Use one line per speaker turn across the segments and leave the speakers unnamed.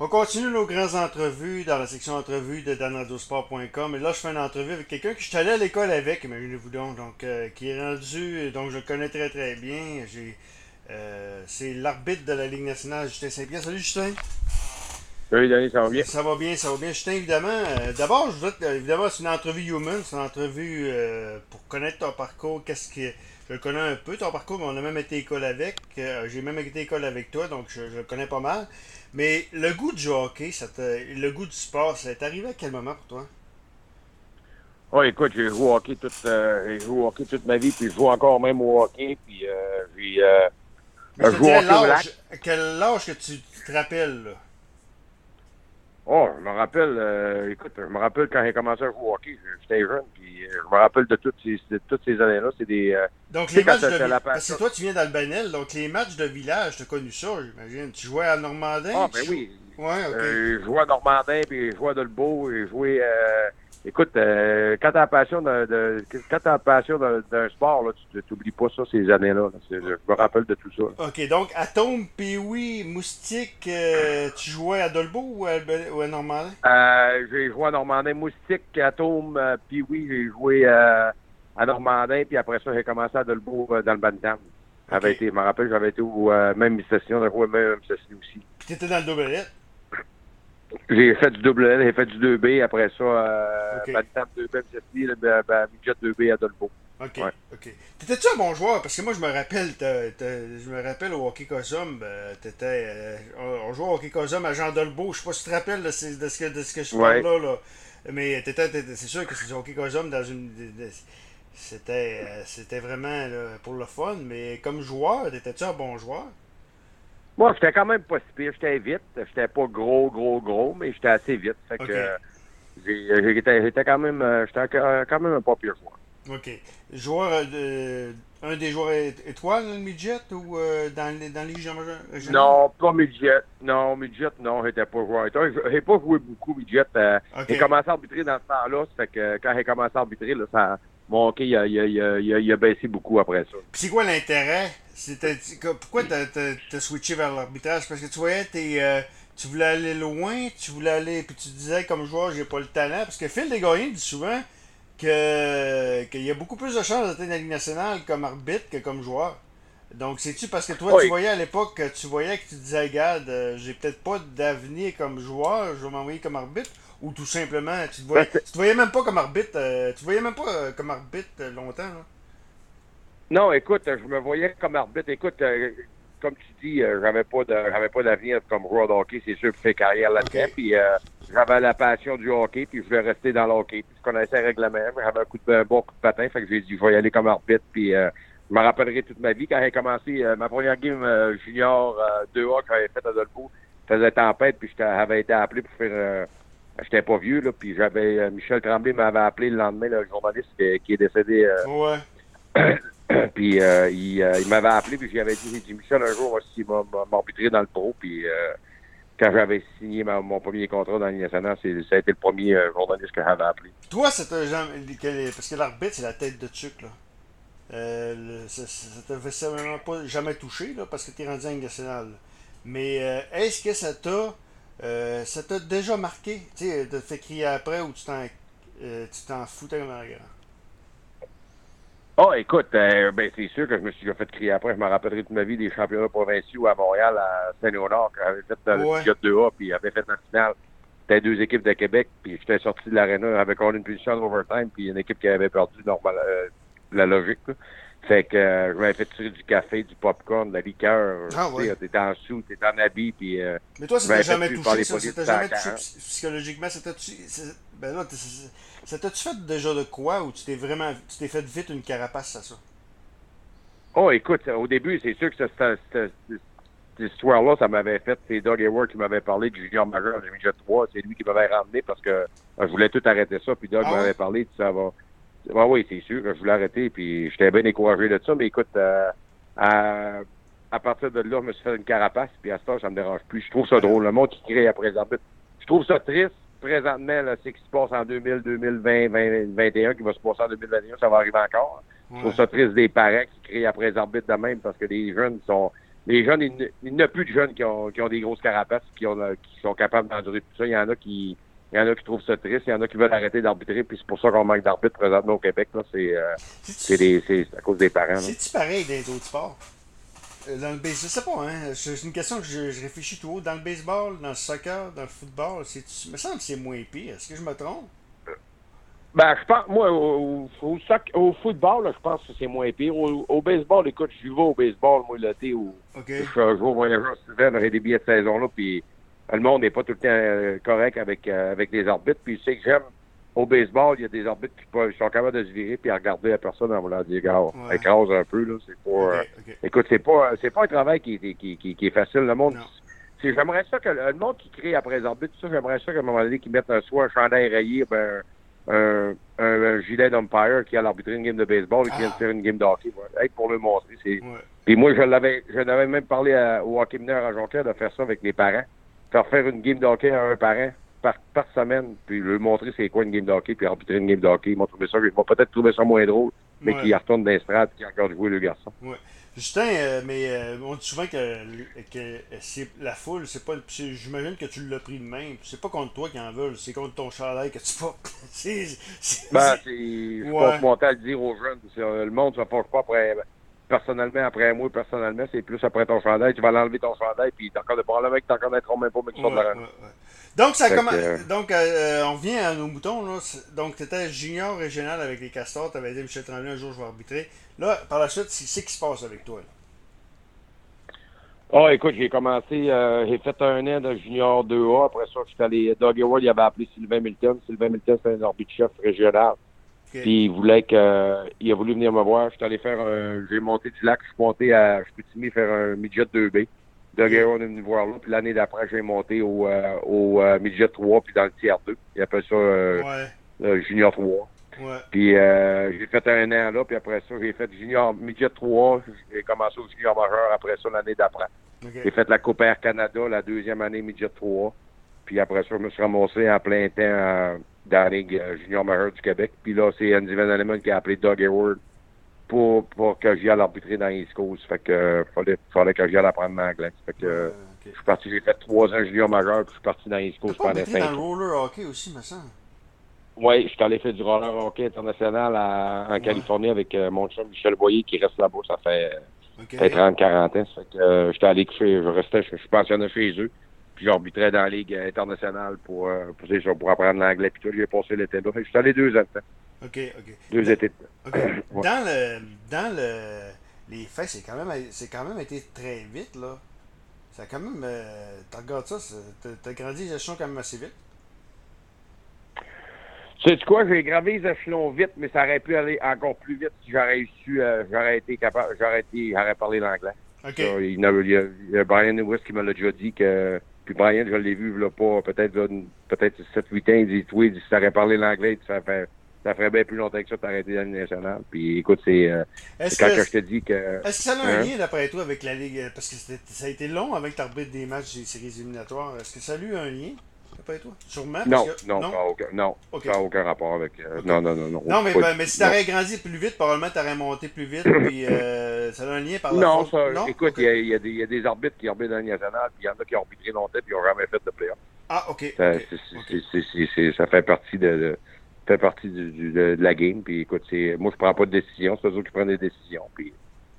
On continue nos grandes entrevues dans la section entrevues de danadosport.com. Et là, je fais une entrevue avec quelqu'un que je suis allé à l'école avec, imaginez-vous donc, donc euh, qui est rendu, donc je le connais très très bien. Euh, c'est l'arbitre de la Ligue nationale, Justin Saint-Pierre. Salut Justin.
Salut Denis, ça va bien?
Ça va bien, ça va bien. Justin, évidemment, euh, d'abord, je voudrais, évidemment, c'est une entrevue human, c'est une entrevue pour connaître ton parcours, qu'est-ce que je le connais un peu, ton parcours, mais on a même été école avec. j'ai même été école avec toi, donc je, je le connais pas mal. Mais le goût du hockey, ça le goût du sport, ça est arrivé à quel moment pour toi?
Oh, écoute, j'ai joué au hockey toute, euh, joué au hockey toute ma vie, puis je joue encore même au hockey, puis euh, j'ai
euh, joué au hockey. Quel âge que tu, te rappelles, là?
Oh, je me rappelle, euh, écoute, je me rappelle quand j'ai commencé à jouer au hockey, j'étais jeune, puis euh, je me rappelle de toutes ces, de toutes ces années-là. C'est des. Euh,
donc, les matchs de village. Parce que toi, tu viens d'Albanel, donc les matchs de village, tu as connu ça, j'imagine. Tu jouais à Normandin?
Ah, ben oui.
Ouais, ok.
je jouais à Normandin, puis je jouais à Dolbeau, et je jouais. Écoute, euh, quand t'as la passion de, de quand t'as la passion d'un sport, là, tu t'oublies pas ça ces années-là. Je me rappelle de tout ça.
OK, donc Atome, Pee-Wee, Moustique, euh, tu jouais à Dolbeau ou à, ou à?
Euh, j'ai joué à Normandin. Moustique, Atome, euh, Pee-Wee, j'ai joué euh, à Normandin, puis après ça, j'ai commencé à Dolbeau dans le Bantam. Okay. Été, je me rappelle, j'avais été au même session, j'ai joué même session aussi.
Puis t'étais dans le double
j'ai fait du double L, j'ai fait du 2B, après ça, euh, okay. 2B, le ben, midget 2B à Dolbo.
OK, ouais. OK. T'étais-tu un bon joueur? Parce que moi, je me rappelle, je me rappelle au hockey Cosum, ben, t'étais, euh, on, jouait au hockey Cosum à Jean Dolbeau. Je sais pas si tu te rappelles de, de, ce, que, de ce que je parle là, là. Mais t'étais, c'est sûr que c'est du hockey Cosum dans une... c'était, euh, c'était vraiment là, pour le fun, mais comme joueur, t'étais-tu un bon joueur?
Moi, j'étais quand même pas si pire. J'étais vite. J'étais pas gros, gros, gros, mais j'étais assez vite. Fait que j'étais quand même j'étais quand même un pas pire joueur.
OK. Joueur de, un des joueurs étoiles dans le midget ou euh, dans, dans les régionales?
Non, pas midget. Non, midget, non, j'étais pas joueur. J'ai pas joué beaucoup midget. Euh, okay. J'ai commencé à arbitrer dans ce temps-là. Fait que quand j'ai commencé à arbitrer, là, ça, mon hockey il a, il, a, il, a, il a, baissé beaucoup après ça.
Puis c'est quoi l'intérêt? Pourquoi t'as as, switché vers l'arbitrage? Parce que tu voyais, euh, tu voulais aller loin, tu voulais aller, puis tu disais comme joueur, j'ai pas le talent. Parce que Phil Desgagnés dit souvent que qu'il y a beaucoup plus de chances d'être dans la Ligue nationale comme arbitre que comme joueur. Donc, c'est-tu parce que toi, tu voyais à l'époque, tu voyais que tu disais, regarde, euh, j'ai peut-être pas d'avenir comme joueur, je vais m'envoyer comme arbitre, ou tout simplement, tu te voyais, tu te voyais même pas comme arbitre, euh, tu te voyais même pas euh, comme arbitre longtemps, là?
Non, écoute, je me voyais comme arbitre. Écoute, comme tu dis, j'avais pas de, j'avais pas d'avenir comme joueur de hockey, c'est sûr, pour faire carrière là-dedans. Puis j'avais la passion du hockey, puis je voulais rester dans le hockey. Puis je connaissais le règlement, j'avais un coup de, bon coup de patin, fait que j'ai dit, je vais y aller comme arbitre, puis je me rappellerai toute ma vie quand j'ai commencé euh, ma première game euh, junior 2A euh, que j'avais fait à Dolpo. faisait tempête, puis j'avais été appelé pour faire. J'étais pas vieux, là, puis j'avais. Michel Tremblay m'avait appelé le lendemain, le journaliste qui, est décédé.
ouais.
puis il, il m'avait appelé, puis j'avais dit, j'ai dit, Michel, un jour, il m'a arbitré dans le pro, puis quand j'avais signé ma, mon premier contrat dans la nationale, ça a été le premier journaliste que j'avais appelé.
Toi, c'était. Parce que l'arbitre, c'est la tête de Tuc, là. Euh, ça ne t'a vraiment pas jamais touché là, parce que tu es rendu en nationale. Mais euh, est-ce que ça t'a euh, ça t'a déjà marqué, tu sais, de te faire crier après ou tu t'en euh, tu t'en foutais comme un grand?
Oh, écoute, ben, c'est sûr que je me suis déjà fait crier après. Je me rappellerai toute ma vie des championnats provinciaux à Montréal, à Saint-Léonard, quand j'avais fait dans ouais. le 2A, puis j'avais fait la finale. C'était deux équipes de Québec, puis j'étais sorti de l'aréna avec une punition d'overtime, puis une équipe qui avait perdu normal, la logique. Là. Fait que euh, je m'avais fait tirer du café, du popcorn, de la liqueur.
Ah, ouais.
T'étais en sous, t'étais en habit, puis... Euh,
Mais toi, t'a jamais touché, ça? T'a jamais touché psychologiquement? Ça t'a-tu... Ben là, ça t'a-tu fait déjà de quoi, ou tu t'es vraiment... Tu t'es fait vite une carapace à ça?
Oh, écoute, au début, c'est sûr que cette, histoire-là, ça m'avait fait... C'est Doug Hayward qui m'avait parlé du junior majeur du midget 3. C'est lui qui m'avait ramené parce que je voulais tout arrêter ça, puis Doug
ah,
m'avait parlé, de ça va... Oui, c'est sûr. Je voulais arrêter, puis j'étais bien découragé de ça. Mais écoute, euh, à, à, partir de là, je me suis fait une carapace, puis à ce temps, ça me dérange plus. Je trouve ça drôle. Le monde qui crée après l'arbitre. Je trouve ça triste. Présentement, là, c'est ce qui se passe en 2000, 2020, 2021, qui va se passer en 2021, ça va arriver encore. Ouais. Je trouve ça triste des parents qui crient après les arbitres de même parce que les jeunes sont les jeunes, il n'y a plus de jeunes qui ont, qui ont des grosses carapaces, qui, ont, qui sont capables d'endurer tout ça. Il y en a qui, il y en a qui trouvent ça triste, il y en a qui veulent arrêter d'arbitrer, puis c'est pour ça qu'on manque d'arbitres présentement au Québec. Là. C'est, euh, c'est, à cause des parents.
C'est-tu pareil dans les autres sports? Euh, dans le baseball, je sais pas, hein. C'est une question que je, je, réfléchis tout haut. Dans le baseball, dans le soccer, dans le football, c'est, me semble que c'est moins pire. Est-ce que je me trompe?
Ben, je pense, moi, au, au, au football, là, je pense que c'est moins pire. Au, baseball, écoute, je vais au baseball, moi, l'été, où okay. je joue au voyageur souvent, j'aurais des billets de saison, là, puis le monde n'est pas tout le temps euh, correct avec, euh, avec les arbitres. Puis, tu sais que j'aime, au baseball, il y a des arbitres qui, sont capables de se virer puis à regarder la personne en voulant dire, gars, ouais. écrase un peu, là. C'est pas, euh, écoute, c'est pas, c'est pas un travail qui, qui, qui, qui est facile. Le monde, j'aimerais ça que le monde qui crée après les arbitres, ça, j'aimerais ça qu'à un moment donné, qu'ils mettent un, soit un chandail rayé, ben, un, un, gilet d'umpire qui a arbitrer une game de baseball et qui vient de ah. faire une game de hockey. pour le montrer. C'est... Puis moi, je l'avais, je l'avais même parlé au hockey mineur à Jonquière de faire ça avec les parents. Faire faire une game de hockey à un parent par, par semaine, puis lui montrer c'est quoi une game de hockey, puis arbitrer une game de hockey. Ils m'ont trouvé ça, ils vont peut-être trouver ça moins drôle, mais qui retourne dans les qui a encore joué le garçon.
Justin, euh, mais euh, on dit souvent que, que c'est la foule, c'est pas. J'imagine que tu l'as pris de même. C'est pas contre toi qui en veulent, c'est contre ton chandail que tu portes.
c'est. Ben, c'est. Je pense monter à le dire aux jeunes. Euh, le monde ne se force pas après. Personnellement, après moi, personnellement, c'est plus après ton chandail. Tu vas l'enlever ton chandail, puis t'as encore des problèmes avec, t'en connaîtront même pas, mais tu ouais, de la
Donc, ça commence. Donc, on revient à nos moutons. Là. Donc, tu étais junior régional avec les castors. Tu avais dit, Michel Tremblay, un jour, je vais arbitrer. Là, par la suite, c'est qui se passe avec toi?
Ah, oh, écoute, j'ai commencé, euh, j'ai fait un an de junior 2A. Après ça, je suis allé. Doug Howard, il avait appelé Sylvain Milton. Sylvain Milton, c'est un arbitre chef régional. Puis il voulait que. Euh, il a voulu venir me voir. Je suis allé faire un. J'ai monté du lac, je suis monté à. Je suis faire un midget 2B. Doug Howard est venu me voir là. Puis l'année d'après, j'ai monté au, euh, au midget 3, puis dans le tiers 2. Il appelle ça ouais. junior 3. Puis euh, j'ai fait un an là, puis après ça, j'ai fait junior midget 3. J'ai commencé au junior majeur après ça l'année d'après. J'ai fait la Coupe Air Canada la deuxième année midget 3. Puis après ça, je me suis ramassé en plein temps euh, dans la Ligue euh, junior majeur du Québec. Puis là, c'est Andy Van Alleman qui a appelé Doug Hayward pour, pour que j'y aille arbitrer dans East Coast. Fait que fallait, fallait que j'y aille apprendre l'anglais. Fait que je suis parti, j'ai fait trois ans junior majeur, puis je suis parti dans East Coast
pendant cinq ans. dans le roller hockey aussi, me semble.
Oui, je suis allé faire du roller hockey international en Californie avec euh, mon chum Michel Boyer qui reste là-bas. Ça fait, 30-40 ans. Ça fait que euh, j'étais allé je restais, je, suis pensionnaire chez eux. Puis j'arbitrais dans la Ligue internationale pour, euh, pour, pour apprendre l'anglais. Puis tout, j'ai passé l'été là. Je suis allé deux ans
OK, OK.
Deux étés
Dans le dans le les faits, c'est quand même c'est quand même été très vite là. Ça a quand même euh, tu regardes ça, t'as grandi les échelons quand même assez vite.
Tu sais quoi, j'ai gravé les échelons vite, mais ça aurait pu aller encore plus vite si j'aurais su, euh, j'aurais été capable, j'aurais été, j'aurais parlé l'anglais.
OK.
il, y a, Brian Lewis qui me l'a déjà dit que, puis Brian, je l'ai vu, là, pas, peut-être, peut-être 7-8 ans, il dit, oui, si t'aurais parlé l'anglais, ça fait, ça ferait bien plus longtemps que ça t'aurais été dans l'année nationale. Puis écoute, c'est, euh, quand que, je te dis que.
Est-ce que ça a un hein? lien, d'après toi, avec la Ligue, parce que ça a été long avec l'arbitre des matchs des séries éliminatoires. Est-ce que ça a eu un lien? Toi? Sûrement?
Non, non, non, aucun, non n'a aucun rapport avec. Euh, non, non, non, non.
Non, mais, ben, mais si t'aurais grandi plus vite, probablement t'aurais monté plus vite, puis euh, ça a un lien par la
Non, ça, non? écoute, il y, a, y, a des arbitres qui arbitrent dans la nationale, puis il y en a qui ont arbitré longtemps, puis ils n'ont jamais fait de playoff.
Ah, OK.
Ça, ça fait partie de, fait partie du, de, la game, puis écoute, moi, je prends pas de décision, c'est eux qui prennent des décisions, puis.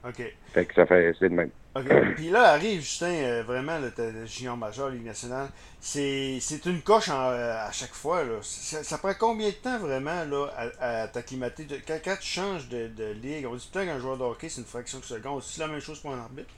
OK.
Fait que ça fait, c'est de même.
OK. Puis là arrive, Justin, euh, vraiment, le, junior majeur, Ligue nationale. C'est une coche euh, à chaque fois. Là. Ça, prend combien de temps vraiment là, à, t'acclimater? Quand, quand, tu changes de, de ligue, on dit peut-être qu'un joueur de hockey, c'est une fraction de seconde. C'est la même chose pour un arbitre?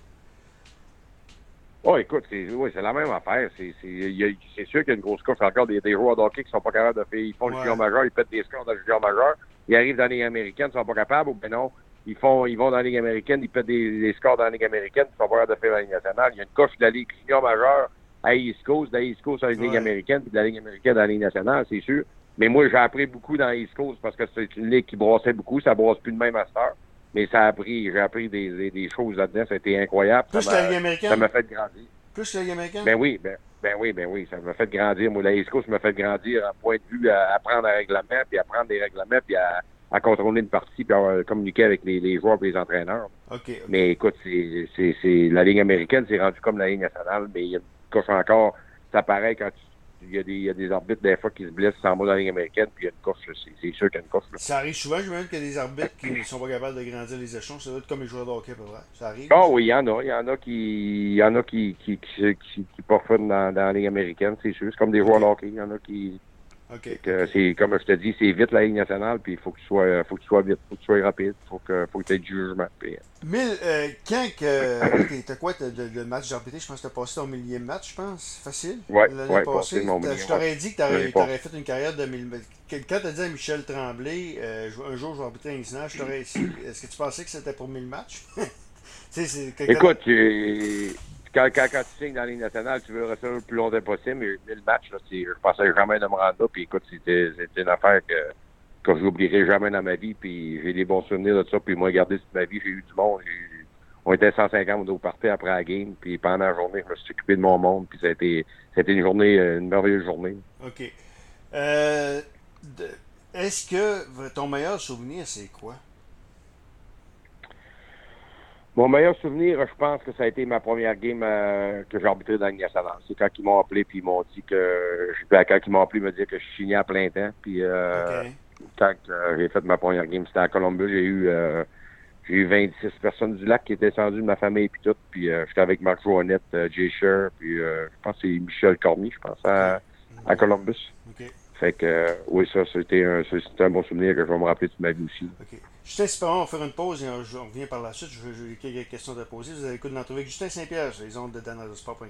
Oh, écoute, c'est oui, la même affaire. C'est sûr qu'il y a une grosse coche encore des, des joueurs de hockey qui sont pas capables de faire. Ils font le junior majeur, ils pètent des scores dans le junior majeur. Ils arrivent dans les américaines, ils sont pas capables, ou ben non ils font, ils vont dans la Ligue américaine, ils pètent des, scores dans la Ligue américaine, ils sont pas de faire la Ligue nationale. Il y a une coche de la Ligue junior majeure à East Coast, de la East Coast à la Ligue américaine, puis de la Ligue américaine à la Ligue nationale, c'est sûr. Mais moi, j'ai appris beaucoup dans East Coast parce que c'est une ligue qui brossait beaucoup, ça brosse plus de même master. Mais ça a appris, j'ai appris des, des, choses là-dedans, ça a été incroyable.
Plus
la
Ligue américaine?
Ça m'a fait grandir.
Plus la Ligue américaine?
Ben oui, ben, ben oui, ben oui, ça m'a fait grandir. Moi, la East Coast m'a fait grandir à point de vue à apprendre un règlement, puis à apprendre des règlements, puis à à contrôler une partie puis à communiquer avec les, les joueurs et les entraîneurs. Mais écoute, c'est, c'est, c'est la Ligue américaine, c'est rendu comme la Ligue nationale, mais il y a une coche encore. Ça paraît quand tu il y, a des, il y a des arbitres des fois qui se blessent sans mot dans la Ligue américaine, puis il y a une course, c'est, c'est sûr qu'il y a une course. Là.
Ça arrive souvent, je me qu'il y a des arbitres qui ne sont pas capables de grandir les échelons. Ça doit être comme les joueurs de hockey, pas vrai. Ça arrive.
Ah oui, il y en a. Il y en a qui, il y en a qui, qui, qui, qui, qui dans, dans la Ligue américaine, c'est sûr. C'est comme des joueurs de hockey. Il y en a qui.
OK.
Que c'est comme je te dis, c'est vite la Ligue nationale, puis il faut que tu sois, faut que tu sois vite, faut que tu sois rapide, faut que, faut que tu aies du jugement. Puis,
Mille, euh, quand que. T'as quoi, le, match d'arbitré, je pense que t'as passé ton millième match, je pense, facile.
Ouais,
L'année
ouais,
passée. Je t'aurais dit que t'aurais, fait une carrière de mille. Quand t'as dit à Michel Tremblay, euh, un jour je vais arbitrer un national, je t'aurais dit, est-ce que tu pensais que c'était pour 1000 matchs? tu sais, c'est. que-
Écoute, tu- quand, quand, quand tu signes dans la Ligue nationale, tu veux rester le plus longtemps possible, mais le match, là, je pensais jamais de me rendre là, puis écoute, c'était, une affaire que, que je n'oublierai jamais dans ma vie, puis j'ai des bons souvenirs de ça, puis moi, regardé toute ma vie, j'ai eu du monde, on était 150 au party après la game, puis pendant la journée, je me suis occupé de mon monde, puis c'était une journée, une merveilleuse journée.
OK. Euh, est-ce que ton meilleur souvenir, c'est quoi?
Mon meilleur souvenir, je pense que ça a été ma première game euh, que j'ai arbitré dans Ligue nationale. C'est quand ils m'ont appelé puis ils m'ont dit que ben, quand ils m'ont appelé, ils m'ont dit que je signais à plein temps. Puis euh, quand euh, j'ai fait ma première game, c'était à Columbus, j'ai eu euh, j'ai eu 26 personnes du lac qui étaient descendues de ma famille puis tout. Puis euh, j'étais avec Marc Joannette, Jay Sher, puis euh, je pense que c'est Michel Cormier, je pense, à, à Columbus. Fait que euh, oui, ça, c'était un, un bon souvenir que je vais me rappeler toute ma vie aussi.
OK. Justin Superman, on va faire une pause et on, revient par la suite. Je quelques questions à poser. Vous avez écouté l'entrevue avec Justin Saint-Pierre les ondes de danadesport.com.